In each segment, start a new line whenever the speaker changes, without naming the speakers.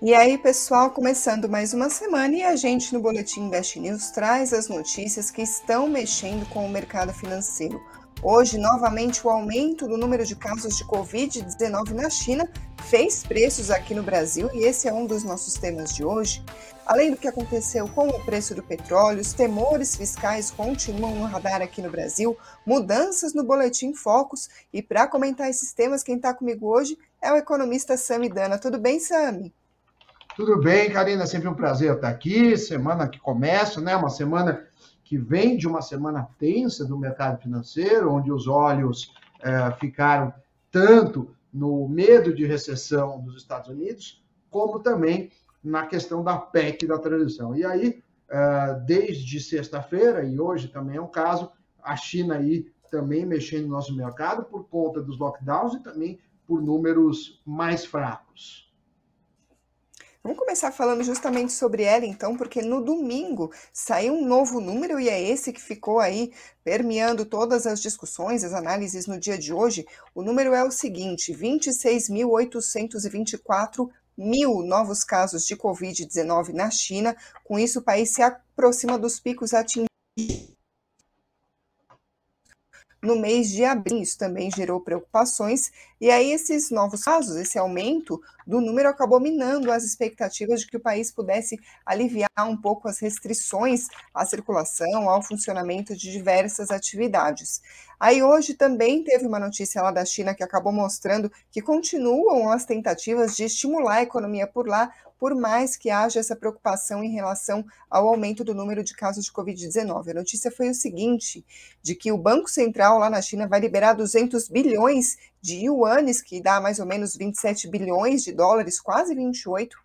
E aí, pessoal, começando mais uma semana e a gente no Boletim Invest News traz as notícias que estão mexendo com o mercado financeiro. Hoje, novamente, o aumento do número de casos de Covid-19 na China fez preços aqui no Brasil e esse é um dos nossos temas de hoje. Além do que aconteceu com o preço do petróleo, os temores fiscais continuam no radar aqui no Brasil, mudanças no Boletim Focus e para comentar esses temas, quem está comigo hoje é o economista Sami Dana. Tudo bem, Sami?
Tudo bem, Karina, sempre um prazer estar aqui. Semana que começa, né? Uma semana que vem de uma semana tensa do mercado financeiro, onde os olhos é, ficaram tanto no medo de recessão dos Estados Unidos, como também na questão da PEC da transição. E aí, é, desde sexta-feira, e hoje também é um caso, a China aí também mexendo no nosso mercado por conta dos lockdowns e também por números mais fracos.
Vamos começar falando justamente sobre ela, então, porque no domingo saiu um novo número e é esse que ficou aí permeando todas as discussões, as análises no dia de hoje. O número é o seguinte: 26.824 mil novos casos de Covid-19 na China. Com isso, o país se aproxima dos picos atingidos no mês de abril. Isso também gerou preocupações, e aí esses novos casos, esse aumento do número acabou minando as expectativas de que o país pudesse aliviar um pouco as restrições à circulação, ao funcionamento de diversas atividades. Aí hoje também teve uma notícia lá da China que acabou mostrando que continuam as tentativas de estimular a economia por lá, por mais que haja essa preocupação em relação ao aumento do número de casos de Covid-19. A notícia foi o seguinte, de que o Banco Central lá na China vai liberar 200 bilhões de yuanes, que dá mais ou menos 27 bilhões de dólares, quase 28,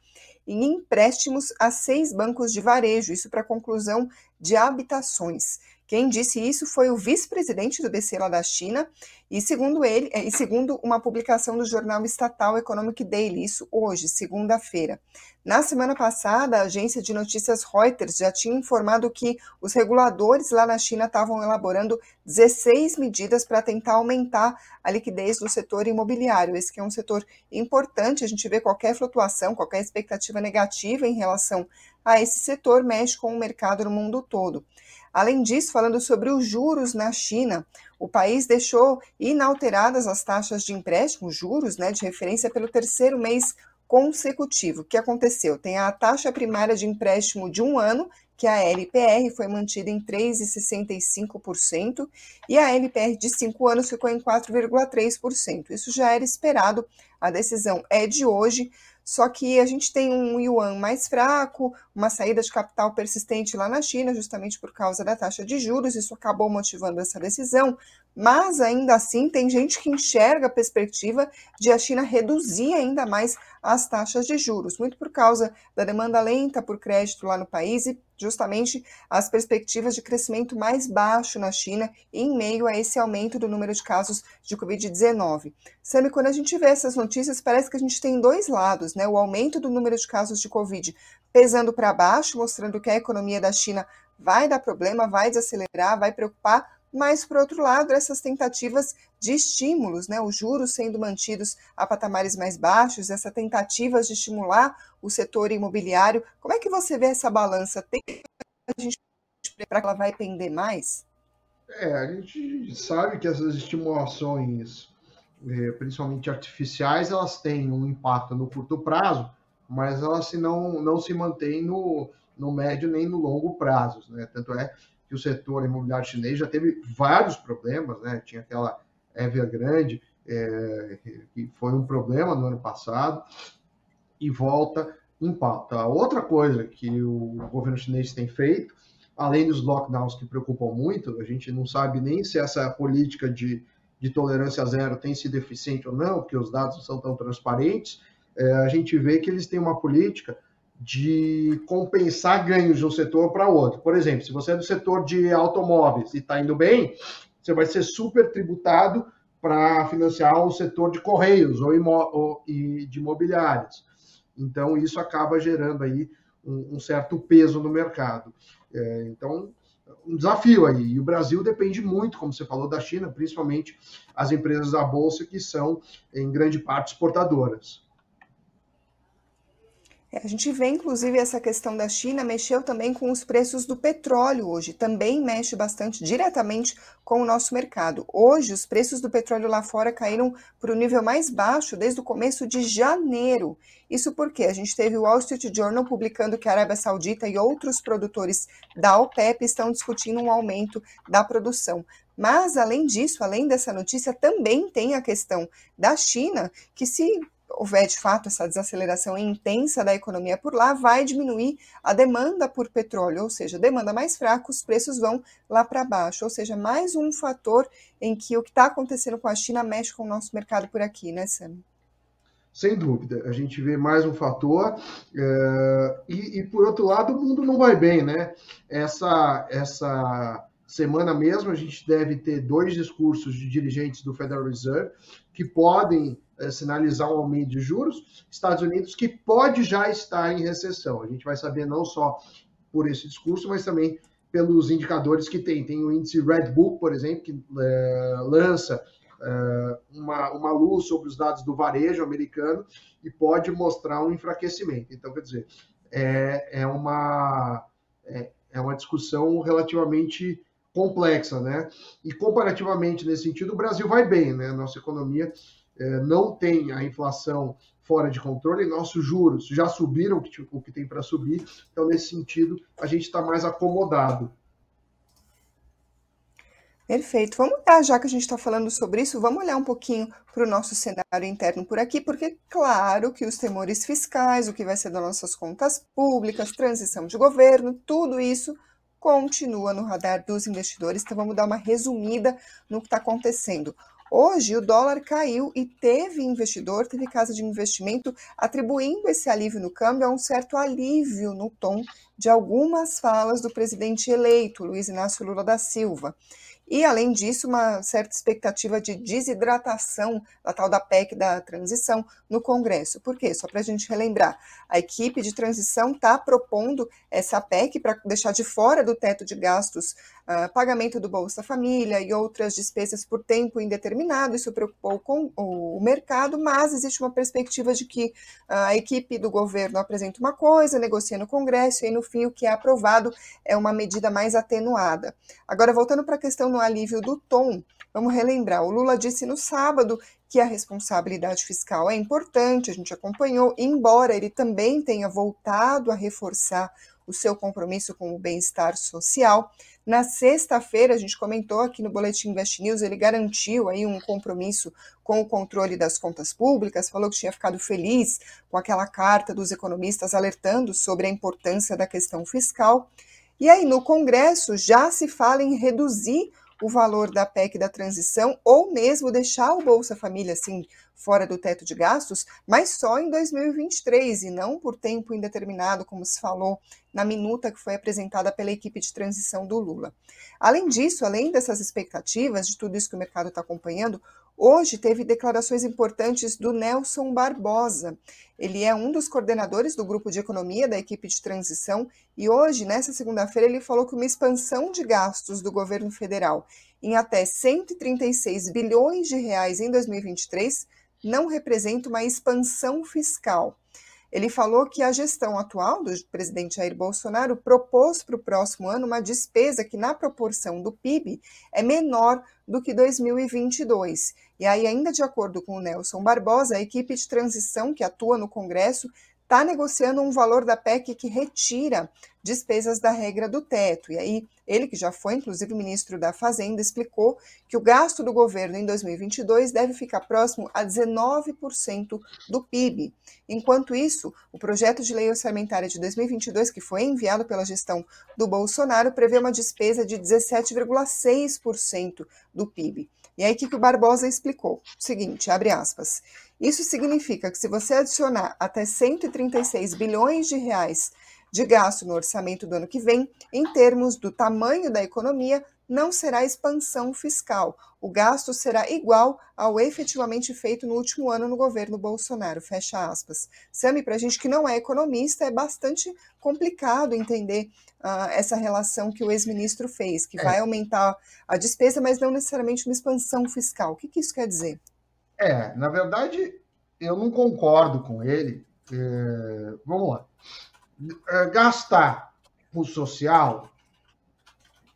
em empréstimos a seis bancos de varejo, isso para conclusão de habitações. Quem disse isso foi o vice-presidente do BC lá da China, e segundo ele, eh, e segundo uma publicação do jornal estatal Economic Daily, isso hoje, segunda-feira. Na semana passada, a agência de notícias Reuters já tinha informado que os reguladores lá na China estavam elaborando 16 medidas para tentar aumentar a liquidez do setor imobiliário. Esse que é um setor importante, a gente vê qualquer flutuação, qualquer expectativa negativa em relação a esse setor mexe com o mercado no mundo todo. Além disso, falando sobre os juros na China, o país deixou inalteradas as taxas de empréstimo, juros né, de referência, pelo terceiro mês consecutivo. O que aconteceu? Tem a taxa primária de empréstimo de um ano, que a LPR foi mantida em 3,65%, e a LPR de cinco anos ficou em 4,3%. Isso já era esperado, a decisão é de hoje, só que a gente tem um yuan mais fraco, uma saída de capital persistente lá na China, justamente por causa da taxa de juros, isso acabou motivando essa decisão, mas ainda assim tem gente que enxerga a perspectiva de a China reduzir ainda mais as taxas de juros, muito por causa da demanda lenta por crédito lá no país e justamente as perspectivas de crescimento mais baixo na China em meio a esse aumento do número de casos de Covid-19. Sabe, quando a gente vê essas notícias, parece que a gente tem dois lados, né? O aumento do número de casos de Covid pesando para baixo, mostrando que a economia da China vai dar problema, vai desacelerar, vai preocupar, mas, por outro lado, essas tentativas de estímulos, né, os juros sendo mantidos a patamares mais baixos, essa tentativa de estimular o setor imobiliário, como é que você vê essa balança? Tem a gente para que ela vai pender mais?
É, a gente sabe que essas estimulações, é, principalmente artificiais, elas têm um impacto no curto prazo, mas elas não, não se mantêm no, no médio nem no longo prazo. Né? Tanto é que o setor imobiliário chinês já teve vários problemas, né? Tinha aquela Evergrande, é, que foi um problema no ano passado, e volta em pauta. Outra coisa que o governo chinês tem feito, além dos lockdowns que preocupam muito, a gente não sabe nem se essa política de, de tolerância zero tem sido eficiente ou não, porque os dados não são tão transparentes, é, a gente vê que eles têm uma política de compensar ganhos de um setor para outro. Por exemplo, se você é do setor de automóveis e está indo bem, você vai ser super tributado para financiar o setor de correios ou, ou de imobiliários. Então, isso acaba gerando aí um, um certo peso no mercado. É, então, um desafio aí. E o Brasil depende muito, como você falou, da China, principalmente as empresas da Bolsa, que são, em grande parte, exportadoras.
É, a gente vê, inclusive, essa questão da China mexeu também com os preços do petróleo hoje, também mexe bastante diretamente com o nosso mercado. Hoje, os preços do petróleo lá fora caíram para o nível mais baixo desde o começo de janeiro. Isso porque a gente teve o Wall Street Journal publicando que a Arábia Saudita e outros produtores da OPEP estão discutindo um aumento da produção. Mas, além disso, além dessa notícia, também tem a questão da China, que se houver de fato essa desaceleração intensa da economia por lá, vai diminuir a demanda por petróleo, ou seja, demanda mais fraca, os preços vão lá para baixo. Ou seja, mais um fator em que o que está acontecendo com a China mexe com o nosso mercado por aqui, né, Sam?
Sem dúvida, a gente vê mais um fator é, e, e, por outro lado o mundo não vai bem, né? Essa essa semana mesmo a gente deve ter dois discursos de dirigentes do Federal Reserve que podem é, sinalizar um aumento de juros, Estados Unidos que pode já estar em recessão. A gente vai saber não só por esse discurso, mas também pelos indicadores que tem. Tem o índice Red Book, por exemplo, que é, lança é, uma, uma luz sobre os dados do varejo americano e pode mostrar um enfraquecimento. Então, quer dizer, é, é, uma, é, é uma discussão relativamente complexa, né? E comparativamente nesse sentido, o Brasil vai bem, né? Nossa economia é, não tem a inflação fora de controle, nossos juros já subiram o que, o que tem para subir, então nesse sentido a gente está mais acomodado.
Perfeito. Vamos lá, já que a gente está falando sobre isso, vamos olhar um pouquinho para o nosso cenário interno por aqui, porque, claro, que os temores fiscais, o que vai ser das nossas contas públicas, transição de governo, tudo isso continua no radar dos investidores. Então, vamos dar uma resumida no que está acontecendo. Hoje, o dólar caiu e teve investidor, teve casa de investimento atribuindo esse alívio no câmbio a um certo alívio no tom de algumas falas do presidente eleito, Luiz Inácio Lula da Silva. E, além disso, uma certa expectativa de desidratação da tal da PEC da transição no Congresso. Por quê? Só para a gente relembrar, a equipe de transição está propondo essa PEC para deixar de fora do teto de gastos uh, pagamento do Bolsa Família e outras despesas por tempo indeterminado. Isso preocupou com o mercado, mas existe uma perspectiva de que uh, a equipe do governo apresenta uma coisa, negocia no Congresso e, no fim, o que é aprovado é uma medida mais atenuada. Agora, voltando para a questão no alívio do tom, vamos relembrar: o Lula disse no sábado que a responsabilidade fiscal é importante, a gente acompanhou, embora ele também tenha voltado a reforçar o seu compromisso com o bem-estar social. Na sexta-feira, a gente comentou aqui no Boletim Invest News, ele garantiu aí um compromisso com o controle das contas públicas, falou que tinha ficado feliz com aquela carta dos economistas alertando sobre a importância da questão fiscal. E aí, no Congresso, já se fala em reduzir o valor da PEC da transição ou mesmo deixar o Bolsa Família assim fora do teto de gastos, mas só em 2023 e não por tempo indeterminado, como se falou na minuta que foi apresentada pela equipe de transição do Lula. Além disso, além dessas expectativas, de tudo isso que o mercado está acompanhando, hoje teve declarações importantes do Nelson Barbosa. Ele é um dos coordenadores do grupo de economia da equipe de transição e hoje, nessa segunda-feira, ele falou que uma expansão de gastos do governo federal em até 136 bilhões de reais em 2023 não representa uma expansão fiscal. Ele falou que a gestão atual do presidente Jair Bolsonaro propôs para o próximo ano uma despesa que, na proporção do PIB, é menor do que 2022. E aí, ainda de acordo com o Nelson Barbosa, a equipe de transição que atua no Congresso está negociando um valor da PEC que retira despesas da regra do teto. E aí, ele, que já foi inclusive ministro da Fazenda, explicou que o gasto do governo em 2022 deve ficar próximo a 19% do PIB. Enquanto isso, o projeto de lei orçamentária de 2022, que foi enviado pela gestão do Bolsonaro, prevê uma despesa de 17,6% do PIB. E aí, o que o Barbosa explicou? O seguinte, abre aspas. Isso significa que se você adicionar até 136 bilhões de reais de gasto no orçamento do ano que vem, em termos do tamanho da economia, não será expansão fiscal. O gasto será igual ao efetivamente feito no último ano no governo Bolsonaro. Fecha aspas. Sami, para a gente que não é economista, é bastante complicado entender uh, essa relação que o ex-ministro fez, que é. vai aumentar a despesa, mas não necessariamente uma expansão fiscal. O que, que isso quer dizer?
É, na verdade, eu não concordo com ele, É, vamos lá. É, gastar com social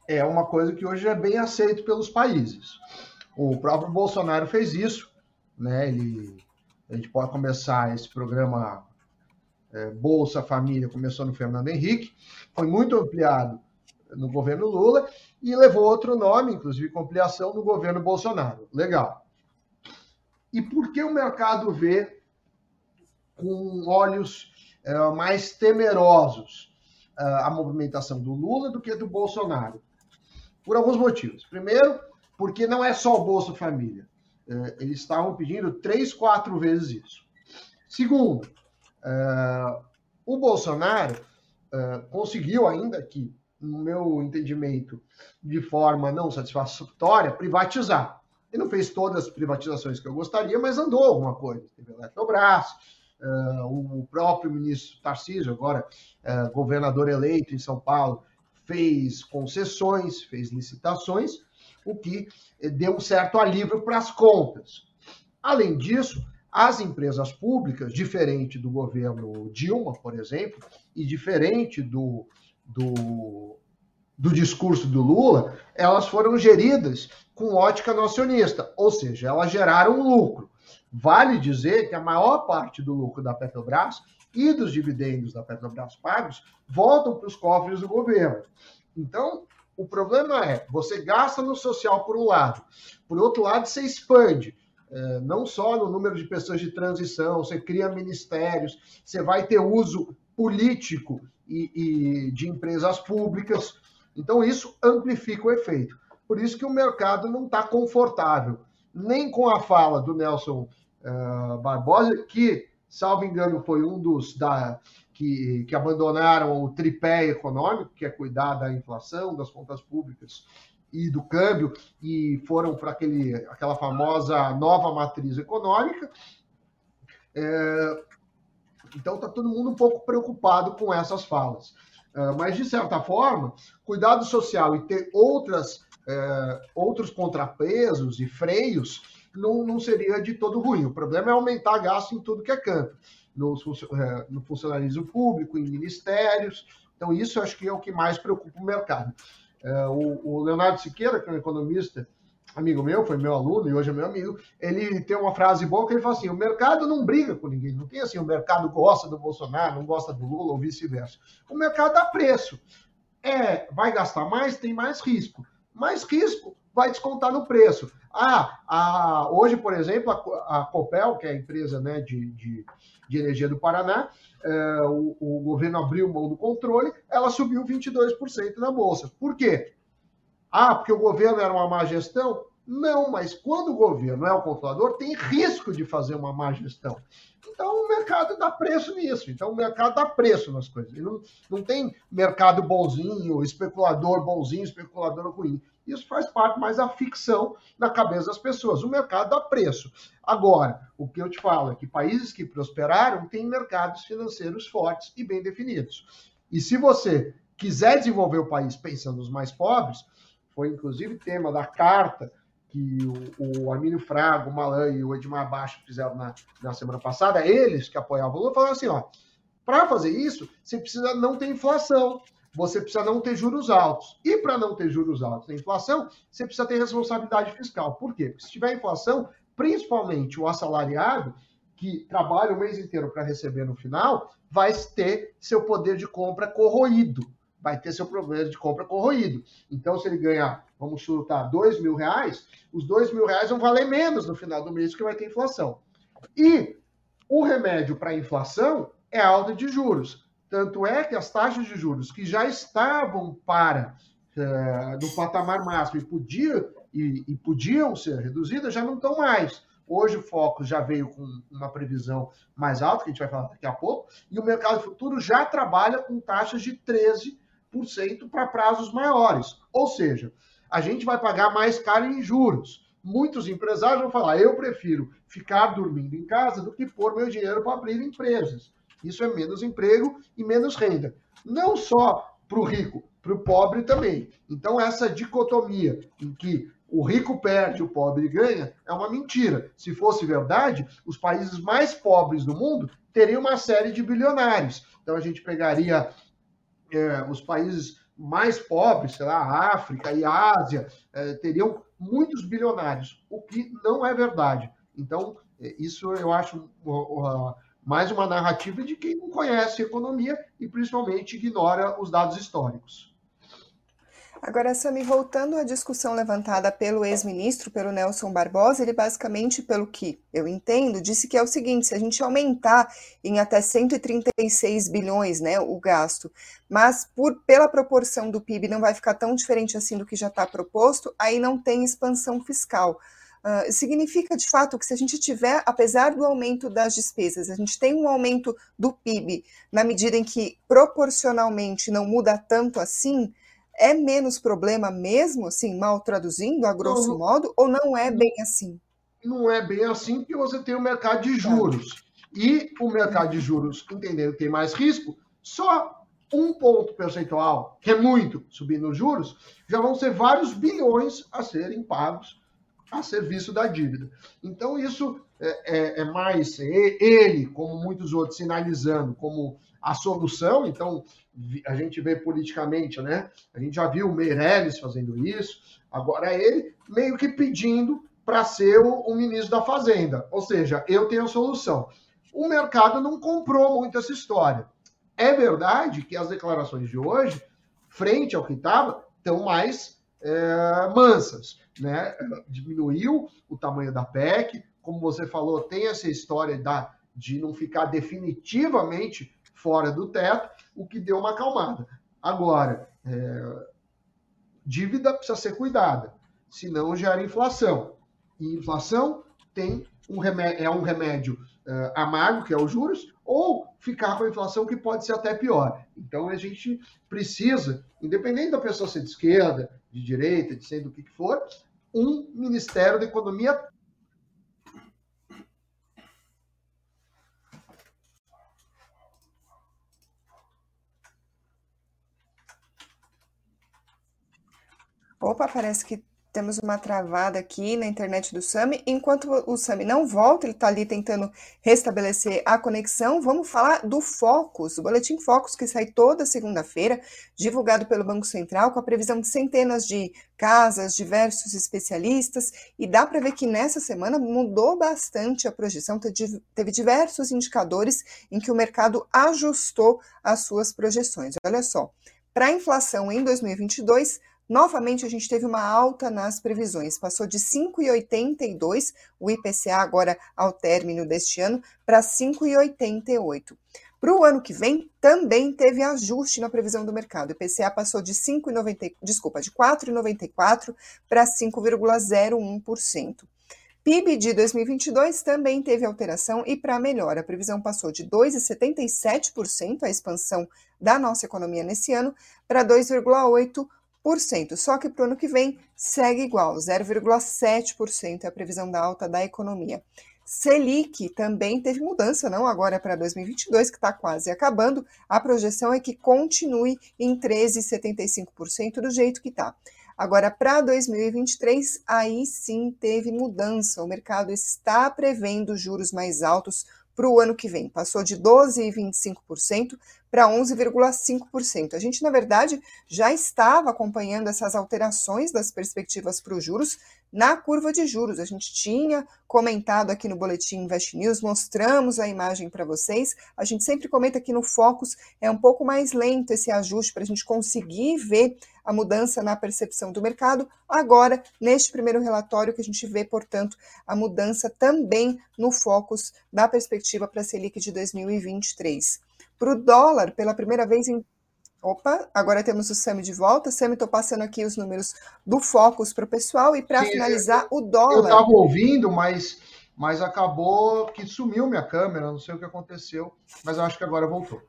é uma coisa que hoje é bem aceito pelos países. O próprio Bolsonaro fez isso, né? Ele, a gente pode começar esse programa é, Bolsa Família, começou no Fernando Henrique, foi muito ampliado no governo Lula e levou outro nome, inclusive com ampliação, no governo Bolsonaro. Legal. E por que o mercado vê com olhos mais temerosos é, a movimentação do Lula do que do Bolsonaro? Por alguns motivos. Primeiro, porque não é só o Bolsa Família. É, eles estavam pedindo três, quatro vezes isso. Segundo, o Bolsonaro conseguiu, ainda que, no meu entendimento, de forma não satisfatória, privatizar. Ele não fez todas as privatizações que eu gostaria, mas andou alguma coisa. Teve Eletrobras, uh, o próprio ministro Tarcísio, agora uh, governador eleito em São Paulo, fez concessões, fez licitações, o que deu um certo alívio para as contas. Além disso, as empresas públicas, diferente do governo Dilma, por exemplo, e diferente do, do, do discurso do Lula, elas foram geridas com ótica nocionista, ou seja, elas geraram lucro. Vale dizer que a maior parte do lucro da Petrobras e dos dividendos da Petrobras pagos voltam para os cofres do governo. Então, o problema é, você gasta no social por um lado, por outro lado, você expande. É, não só no número de pessoas de transição, você cria ministérios, você vai ter uso político e, e de empresas públicas. Então, isso amplifica o efeito. Por isso que o mercado não está confortável, nem com a fala do Nelson uh, Barbosa, que salvo engano, foi um dos da, que, que abandonaram o tripé econômico, que é cuidar da inflação, das contas públicas e do câmbio, e foram para aquela famosa nova matriz econômica. É, então está todo mundo um pouco preocupado com essas falas. É, mas, de certa forma, cuidado social e ter outras, é, outros contrapesos e freios não, não seria de todo ruim. O problema é aumentar gasto em tudo que é canto, no, é, no funcionalismo público, em ministérios. Então, isso acho que é o que mais preocupa o mercado. É, o, o Leonardo Siqueira, que é um economista, amigo meu, foi meu aluno e hoje é meu amigo, ele tem uma frase boa que ele fala assim: o mercado não briga com ninguém, não tem assim, o mercado gosta do Bolsonaro, não gosta do Lula ou vice-versa. O mercado dá preço. É, vai gastar mais, tem mais risco. Mais risco, vai descontar no preço. Ah, a, hoje, por exemplo, a, a, Copel, que é a empresa né, de, de, de energia do Paraná, é, o, o, governo abriu mão do controle, ela subiu 22% na Bolsa. Por quê? Ah, porque o governo era uma má gestão? Não, mas quando o governo é o controlador, tem risco de fazer uma má gestão. Então o mercado dá preço nisso. Então o mercado dá preço nas coisas. não, não tem mercado bonzinho, especulador bonzinho, especulador ruim. Isso faz parte mais da ficção na cabeça das pessoas. O mercado dá preço. Agora, o que eu te falo é que países que prosperaram têm mercados financeiros fortes e bem definidos. E se você quiser desenvolver o país pensando nos mais pobres, foi inclusive tema da carta que o, o Armínio Fraga, o Malan e o Edmar Baixo fizeram na, na semana passada, eles que apoiavam o Lula, falaram assim, ó, para fazer isso, você precisa não ter inflação você precisa não ter juros altos. E para não ter juros altos na inflação, você precisa ter responsabilidade fiscal. Por quê? Porque se tiver inflação, principalmente o assalariado, que trabalha o mês inteiro para receber no final, vai ter seu poder de compra corroído. Vai ter seu poder de compra corroído. Então, se ele ganhar, vamos chutar, dois mil reais, os dois mil reais vão valer menos no final do mês, porque vai ter inflação. E o remédio para a inflação é a alta de juros. Tanto é que as taxas de juros que já estavam para uh, no patamar máximo e, podia, e, e podiam ser reduzidas, já não estão mais. Hoje o foco já veio com uma previsão mais alta, que a gente vai falar daqui a pouco, e o mercado futuro já trabalha com taxas de 13% para prazos maiores. Ou seja, a gente vai pagar mais caro em juros. Muitos empresários vão falar: eu prefiro ficar dormindo em casa do que pôr meu dinheiro para abrir empresas. Isso é menos emprego e menos renda. Não só para o rico, para o pobre também. Então, essa dicotomia em que o rico perde, o pobre ganha, é uma mentira. Se fosse verdade, os países mais pobres do mundo teria uma série de bilionários. Então a gente pegaria é, os países mais pobres, sei lá, a África e a Ásia, é, teriam muitos bilionários, o que não é verdade. Então, é, isso eu acho mais uma narrativa de quem não conhece economia e principalmente ignora os dados históricos.
Agora, Sami, voltando à discussão levantada pelo ex-ministro, pelo Nelson Barbosa, ele basicamente, pelo que eu entendo, disse que é o seguinte: se a gente aumentar em até 136 bilhões né, o gasto, mas por, pela proporção do PIB não vai ficar tão diferente assim do que já está proposto, aí não tem expansão fiscal. Uh, significa de fato que se a gente tiver, apesar do aumento das despesas, a gente tem um aumento do PIB na medida em que proporcionalmente não muda tanto assim, é menos problema mesmo, assim, mal traduzindo, a grosso não, modo, ou não é bem assim?
Não é bem assim, porque você tem o mercado de juros. E o mercado de juros, entendendo que tem mais risco, só um ponto percentual, que é muito, subindo os juros, já vão ser vários bilhões a serem pagos a serviço da dívida. Então, isso é, é, é mais ele, como muitos outros, sinalizando como a solução. Então, a gente vê politicamente, né? A gente já viu o Meirelles fazendo isso, agora ele meio que pedindo para ser o, o, ministro da Fazenda. Ou seja, eu tenho a solução. O mercado não comprou muito essa história. É verdade que as declarações de hoje, frente ao que estava, estão mais é, mansas. Né? Diminuiu o tamanho da PEC, como você falou, tem essa história da, de não ficar definitivamente fora do teto, o que deu uma acalmada. Agora, é, dívida precisa ser cuidada, senão gera inflação. E inflação tem um remédio, é um remédio uh, amargo, que é os juros, ou ficar com a inflação que pode ser até pior. Então a gente precisa, independente da pessoa ser de esquerda, de direita, de sendo o que for, um Ministério da Economia
Opa, parece que temos uma travada aqui na internet do Sami. Enquanto o Sami não volta, ele está ali tentando restabelecer a conexão. Vamos falar do Focus, o Boletim Focus, que sai toda segunda-feira, divulgado pelo Banco Central, com a previsão de centenas de casas, diversos especialistas. E dá para ver que nessa semana mudou bastante a projeção, teve diversos indicadores em que o mercado ajustou as suas projeções. Olha só, para a inflação em 2022, Novamente, a gente teve uma alta nas previsões, passou de 5,82 o IPCA agora ao término deste ano para 5,88. Para o ano que vem, também teve ajuste na previsão do mercado. O IPCA passou de 5,90, desculpa, de 4,94 para 5,01%. PIB de 2022 também teve alteração e para melhor. A previsão passou de 2,77% a expansão da nossa economia nesse ano para 2,8% só que para o ano que vem segue igual, 0,7% é a previsão da alta da economia. Selic também teve mudança, não agora para 2022, que está quase acabando. A projeção é que continue em 13,75% do jeito que está. Agora, para 2023, aí sim teve mudança. O mercado está prevendo juros mais altos para o ano que vem. Passou de 12,25% para 11,5%. A gente, na verdade, já estava acompanhando essas alterações das perspectivas para os juros na curva de juros. A gente tinha comentado aqui no Boletim Invest News, mostramos a imagem para vocês. A gente sempre comenta que no Focus é um pouco mais lento esse ajuste para a gente conseguir ver a mudança na percepção do mercado. Agora, neste primeiro relatório, que a gente vê, portanto, a mudança também no Focus da perspectiva para a Selic de 2023. Para o dólar, pela primeira vez em Opa, agora temos o Sami de volta. Sami, estou passando aqui os números do Focus para o pessoal e para finalizar o dólar. Eu
estava ouvindo, mas, mas acabou que sumiu minha câmera, não sei o que aconteceu, mas eu acho que agora voltou.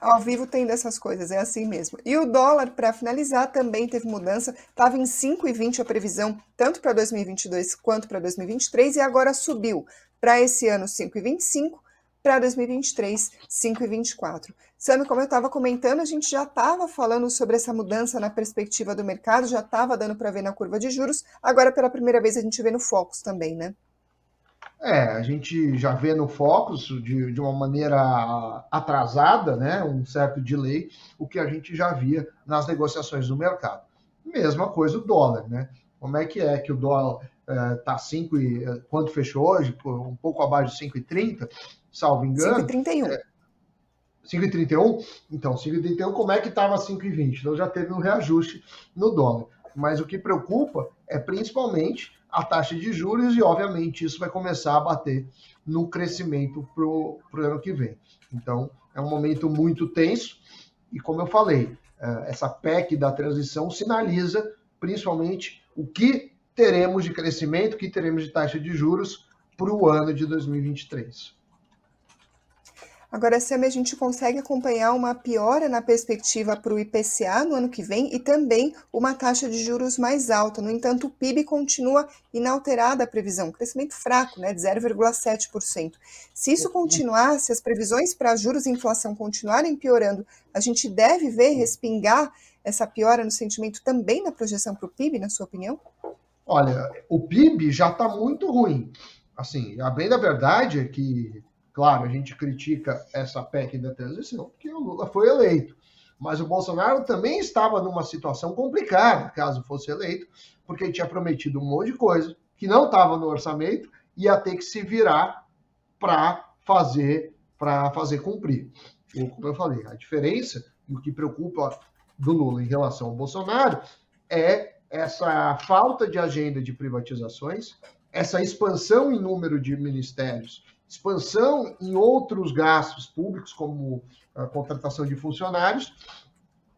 Ao vivo tem dessas coisas, é assim mesmo. E o dólar, para finalizar, também teve mudança, estava em 5,20 a previsão, tanto para 2022 quanto para 2023, e agora subiu para esse ano 5,25 para 2023, 5,24. Sami, como eu estava comentando, a gente já estava falando sobre essa mudança na perspectiva do mercado, já estava dando para ver na curva de juros, agora pela primeira vez a gente vê no Focus também, né?
É, a gente já vê no Focus de, de uma maneira atrasada, né, um certo delay, o que a gente já via nas negociações do mercado. Mesma coisa o dólar, né? Como é que é que o dólar está é, 5 e é, quanto fechou hoje? Um pouco abaixo de 5,30, salvo engano.
5,31. É,
5,31? Então, 5,31, como é que estava 5,20? Então já teve um reajuste no dólar. Mas o que preocupa é principalmente a taxa de juros e, obviamente, isso vai começar a bater no crescimento para o ano que vem. Então, é um momento muito tenso e, como eu falei, é, essa PEC da transição sinaliza principalmente o que teremos de crescimento, o que teremos de taxa de juros para o ano de 2023.
Agora, Sam, a gente consegue acompanhar uma piora na perspectiva para o IPCA no ano que vem e também uma taxa de juros mais alta. No entanto, o PIB continua inalterada a previsão, crescimento fraco, né, de 0,7%. Se isso continuar, se as previsões para juros e inflação continuarem piorando, a gente deve ver respingar essa piora no sentimento também na projeção para o PIB, na sua opinião?
Olha, o PIB já está muito ruim. Assim, a bem da verdade é que Claro, a gente critica essa PEC da transição porque o Lula foi eleito. Mas o Bolsonaro também estava numa situação complicada, caso fosse eleito, porque ele tinha prometido um monte de coisa que não estava no orçamento e ia ter que se virar para fazer para fazer cumprir. E, como eu falei, a diferença o que preocupa do Lula em relação ao Bolsonaro é essa falta de agenda de privatizações, essa expansão em número de ministérios expansão em outros gastos públicos, como a contratação de funcionários,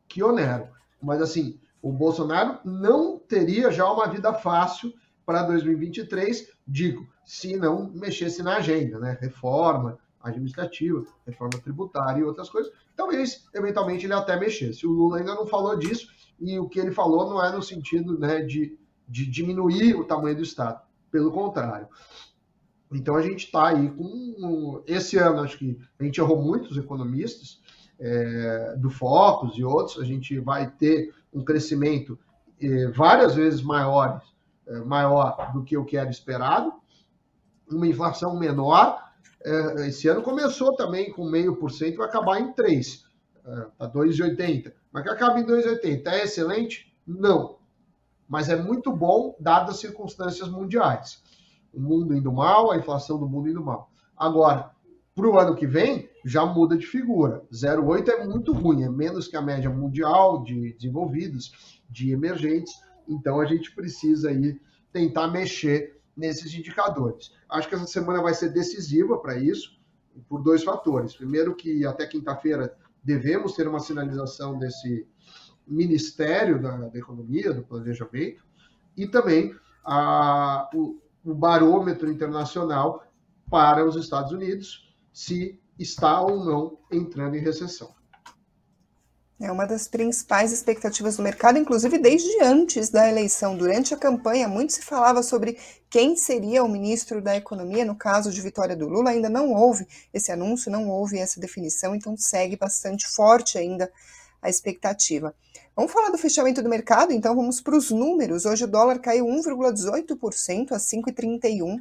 que oneram. Mas, assim, o Bolsonaro não teria já uma vida fácil para 2023, digo, se não mexesse na agenda, né? Reforma administrativa, reforma tributária e outras coisas. Talvez, eventualmente, ele até mexesse. O Lula ainda não falou disso, e o que ele falou não é no sentido né, de, de diminuir o tamanho do Estado. Pelo contrário. Então a gente está aí com. Esse ano, acho que a gente errou muitos economistas é, do Focus e outros, a gente vai ter um crescimento é, várias vezes maior, é, maior do que o que era esperado, uma inflação menor. É, esse ano começou também com meio por cento, vai acabar em 3, está 2,80. Mas que acaba em 2,80 é excelente? Não. Mas é muito bom, dadas as circunstâncias mundiais o mundo indo mal, a inflação do mundo indo mal. Agora, para o ano que vem, já muda de figura. 0,8 é muito ruim, é menos que a média mundial de desenvolvidos, de emergentes. Então, a gente precisa aí tentar mexer nesses indicadores. Acho que essa semana vai ser decisiva para isso, por dois fatores. Primeiro, que até quinta-feira devemos ter uma sinalização desse Ministério da, da Economia, do Planejamento, e também a, o barômetro internacional para os Estados Unidos, se está ou não entrando em recessão.
É uma das principais expectativas do mercado, inclusive desde antes da eleição. Durante a campanha, muito se falava sobre quem seria o ministro da Economia. No caso de vitória do Lula, ainda não houve esse anúncio, não houve essa definição, então segue bastante forte ainda a expectativa. Vamos falar do fechamento do mercado, então vamos para os números. Hoje o dólar caiu 1,18% a 5,31.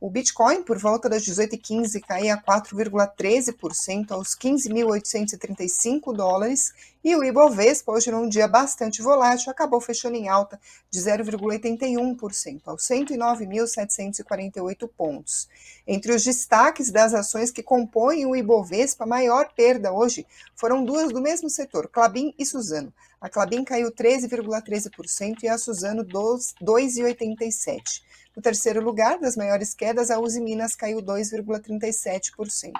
O Bitcoin, por volta das 18h15, caía 4,13% aos 15.835 dólares. E o Ibovespa, hoje num dia bastante volátil, acabou fechando em alta de 0,81% aos 109.748 pontos. Entre os destaques das ações que compõem o Ibovespa, a maior perda hoje foram duas do mesmo setor, Clabin e Suzano. A Clabin caiu 13,13% e a Suzano 2,87%. No terceiro lugar, das maiores quedas, a Uzi Minas caiu 2,37%.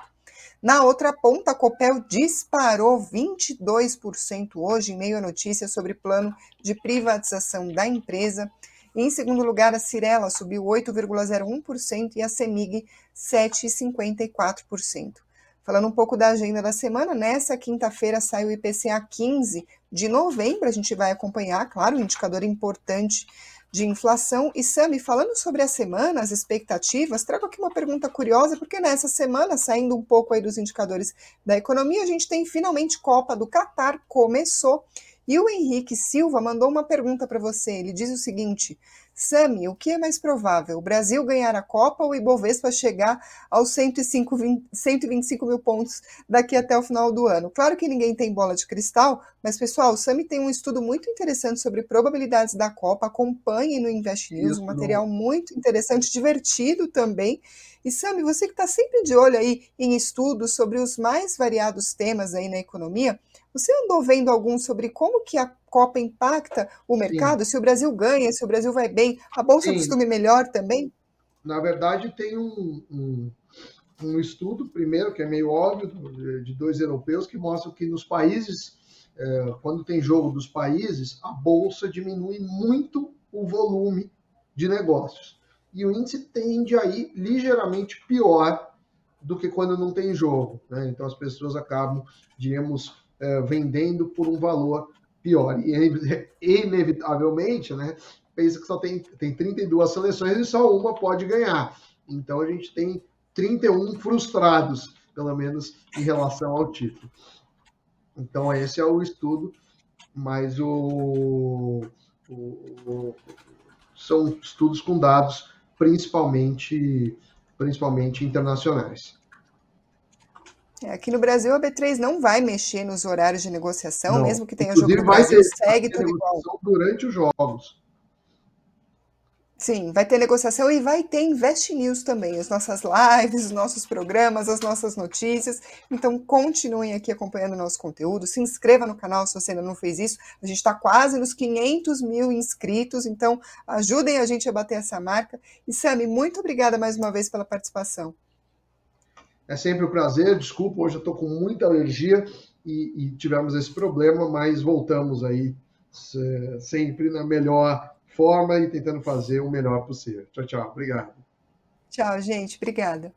Na outra ponta, a Copel disparou 22% hoje, em meio a notícias sobre plano de privatização da empresa. Em segundo lugar, a Cirela subiu 8,01% e a Semig 7,54%. Falando um pouco da agenda da semana, nessa quinta-feira sai o IPCA 15 de novembro, a gente vai acompanhar, claro, um indicador importante de inflação. E Sami, falando sobre a semana, as expectativas, trago aqui uma pergunta curiosa, porque nessa semana, saindo um pouco aí dos indicadores da economia, a gente tem finalmente Copa do Catar, começou. E o Henrique Silva mandou uma pergunta para você. Ele diz o seguinte: Sami, o que é mais provável? O Brasil ganhar a Copa ou o Ibovespa chegar aos 105, 20, 125 mil pontos daqui até o final do ano? Claro que ninguém tem bola de cristal, mas pessoal, o Sami tem um estudo muito interessante sobre probabilidades da Copa. Acompanhe no Invest News, um material muito interessante, divertido também. E Sami, você que está sempre de olho aí em estudos sobre os mais variados temas aí na economia, você andou vendo algum sobre como que a Copa impacta o mercado? Sim. Se o Brasil ganha, se o Brasil vai bem, a Bolsa Sim. costuma melhor também?
Na verdade, tem um, um, um, estudo, primeiro, que é meio óbvio, de dois europeus, que mostram que nos países, é, quando tem jogo dos países, a Bolsa diminui muito o volume de negócios. E o índice tende a ir ligeiramente pior do que quando não tem jogo. Né? Então as pessoas acabam, digamos, é, vendendo por um valor pior. E inevitavelmente, né, pensa que só tem, tem 32 seleções e só uma pode ganhar. Então a gente tem 31 frustrados, pelo menos em relação ao título. Então esse é o estudo, mas o, o, o são estudos com dados principalmente principalmente internacionais.
É, aqui no Brasil, a B3 não vai mexer nos horários de negociação, não. mesmo que tenha Inclusive, jogo no Brasil, ter, segue tudo igual.
Durante os jogos.
Sim, vai ter negociação e vai ter Invest News também, as nossas lives, os nossos programas, as nossas notícias. Então, continuem aqui acompanhando o nosso conteúdo. Se inscreva no canal se você ainda não fez isso. A gente está quase nos 500 mil inscritos, então ajudem a gente a bater essa marca. E, Sami, muito obrigada mais uma vez pela participação.
É sempre um prazer. Desculpa, hoje eu estou com muita alergia e, e, tivemos esse problema, mas voltamos aí sempre na melhor forma e tentando fazer o melhor possível. Tchau, tchau. Obrigado.
Tchau, gente. Obrigada.